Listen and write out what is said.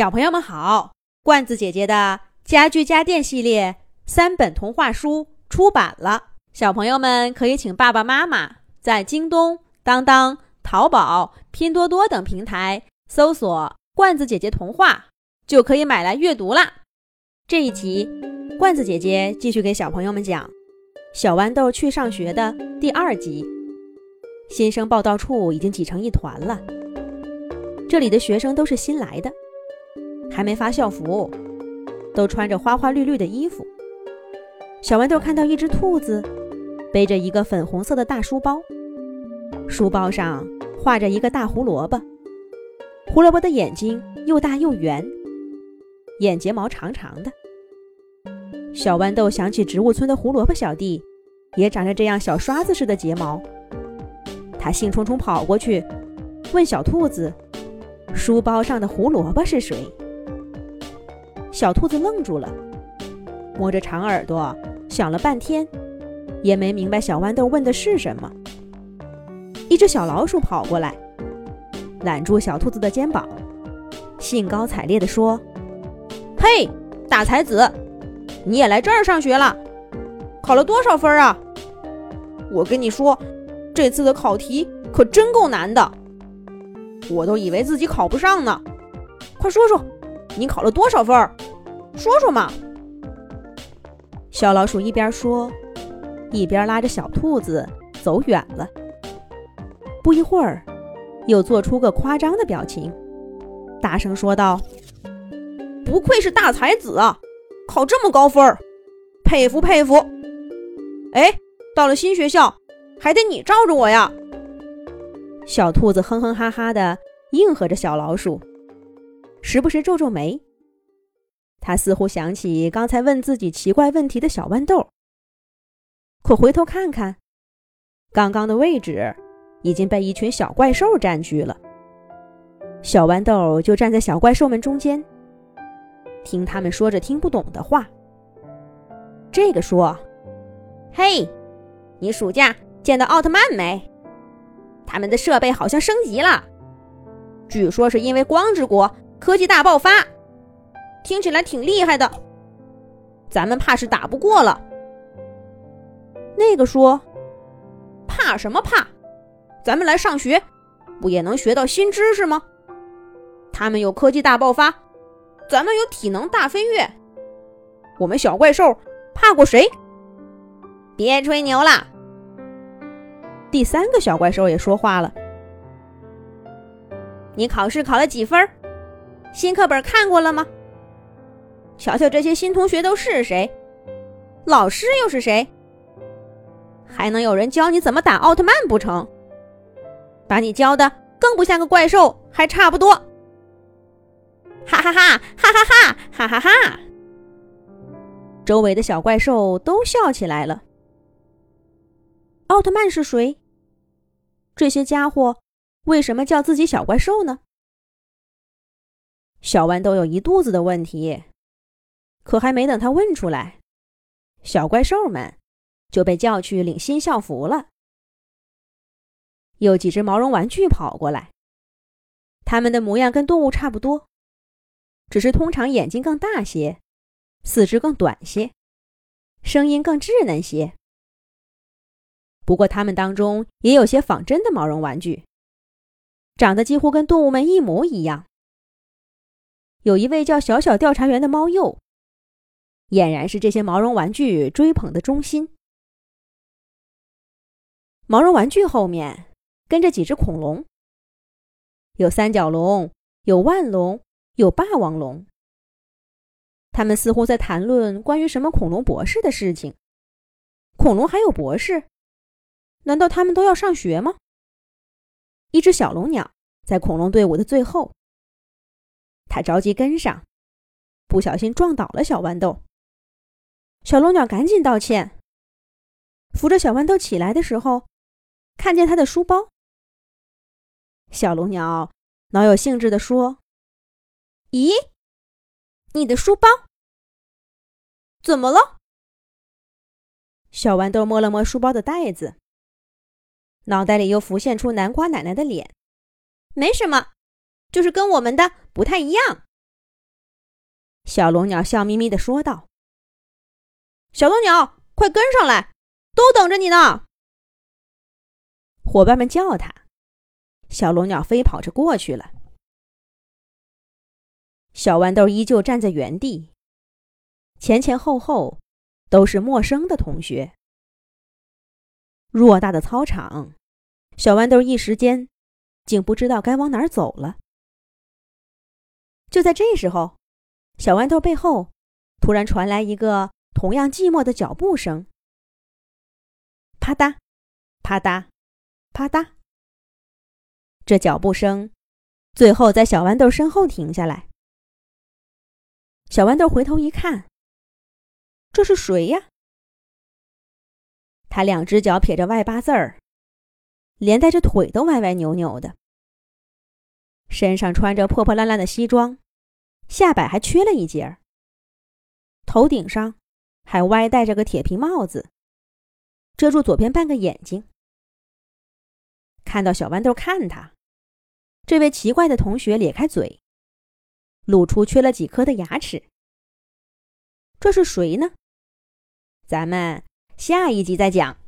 小朋友们好，罐子姐姐的家具家电系列三本童话书出版了，小朋友们可以请爸爸妈妈在京东、当当、淘宝、拼多多等平台搜索“罐子姐姐童话”，就可以买来阅读啦。这一集，罐子姐姐继续给小朋友们讲《小豌豆去上学》的第二集。新生报道处已经挤成一团了，这里的学生都是新来的。还没发校服，都穿着花花绿绿的衣服。小豌豆看到一只兔子，背着一个粉红色的大书包，书包上画着一个大胡萝卜，胡萝卜的眼睛又大又圆，眼睫毛长长的。小豌豆想起植物村的胡萝卜小弟，也长着这样小刷子似的睫毛。他兴冲冲跑过去，问小兔子：“书包上的胡萝卜是谁？”小兔子愣住了，摸着长耳朵想了半天，也没明白小豌豆问的是什么。一只小老鼠跑过来，揽住小兔子的肩膀，兴高采烈地说：“嘿，大才子，你也来这儿上学了？考了多少分啊？我跟你说，这次的考题可真够难的，我都以为自己考不上呢。快说说。”你考了多少分？说说嘛！小老鼠一边说，一边拉着小兔子走远了。不一会儿，又做出个夸张的表情，大声说道：“不愧是大才子啊，考这么高分，佩服佩服！哎，到了新学校，还得你罩着我呀！”小兔子哼哼哈哈的应和着小老鼠。时不时皱皱眉，他似乎想起刚才问自己奇怪问题的小豌豆。可回头看看，刚刚的位置已经被一群小怪兽占据了。小豌豆就站在小怪兽们中间，听他们说着听不懂的话。这个说：“嘿，你暑假见到奥特曼没？他们的设备好像升级了，据说是因为光之国。”科技大爆发，听起来挺厉害的，咱们怕是打不过了。那个说：“怕什么怕？咱们来上学，不也能学到新知识吗？他们有科技大爆发，咱们有体能大飞跃，我们小怪兽怕过谁？别吹牛了。”第三个小怪兽也说话了：“你考试考了几分？”新课本看过了吗？瞧瞧这些新同学都是谁？老师又是谁？还能有人教你怎么打奥特曼不成？把你教的更不像个怪兽还差不多。哈哈哈哈哈哈哈哈哈。周围的小怪兽都笑起来了。奥特曼是谁？这些家伙为什么叫自己小怪兽呢？小豌豆有一肚子的问题，可还没等他问出来，小怪兽们就被叫去领新校服了。有几只毛绒玩具跑过来，它们的模样跟动物差不多，只是通常眼睛更大些，四肢更短些，声音更稚嫩些。不过，它们当中也有些仿真的毛绒玩具，长得几乎跟动物们一模一样。有一位叫小小调查员的猫鼬，俨然是这些毛绒玩具追捧的中心。毛绒玩具后面跟着几只恐龙，有三角龙，有万龙，有霸王龙。他们似乎在谈论关于什么恐龙博士的事情。恐龙还有博士？难道他们都要上学吗？一只小龙鸟在恐龙队伍的最后。他着急跟上，不小心撞倒了小豌豆。小龙鸟赶紧道歉，扶着小豌豆起来的时候，看见他的书包。小龙鸟饶有兴致地说：“咦，你的书包怎么了？”小豌豆摸了摸书包的袋子，脑袋里又浮现出南瓜奶奶的脸：“没什么。”就是跟我们的不太一样。小龙鸟笑眯眯的说道：“小龙鸟，快跟上来，都等着你呢。”伙伴们叫他，小龙鸟飞跑着过去了。小豌豆依旧站在原地，前前后后都是陌生的同学。偌大的操场，小豌豆一时间竟不知道该往哪儿走了。就在这时候，小豌豆背后突然传来一个同样寂寞的脚步声：啪嗒，啪嗒，啪嗒。这脚步声最后在小豌豆身后停下来。小豌豆回头一看，这是谁呀？他两只脚撇着外八字儿，连带着腿都歪歪扭扭的，身上穿着破破烂烂的西装，下摆还缺了一截儿，头顶上还歪戴着个铁皮帽子，遮住左边半个眼睛。看到小豌豆看他，这位奇怪的同学咧开嘴，露出缺了几颗的牙齿。这是谁呢？咱们。下一集再讲。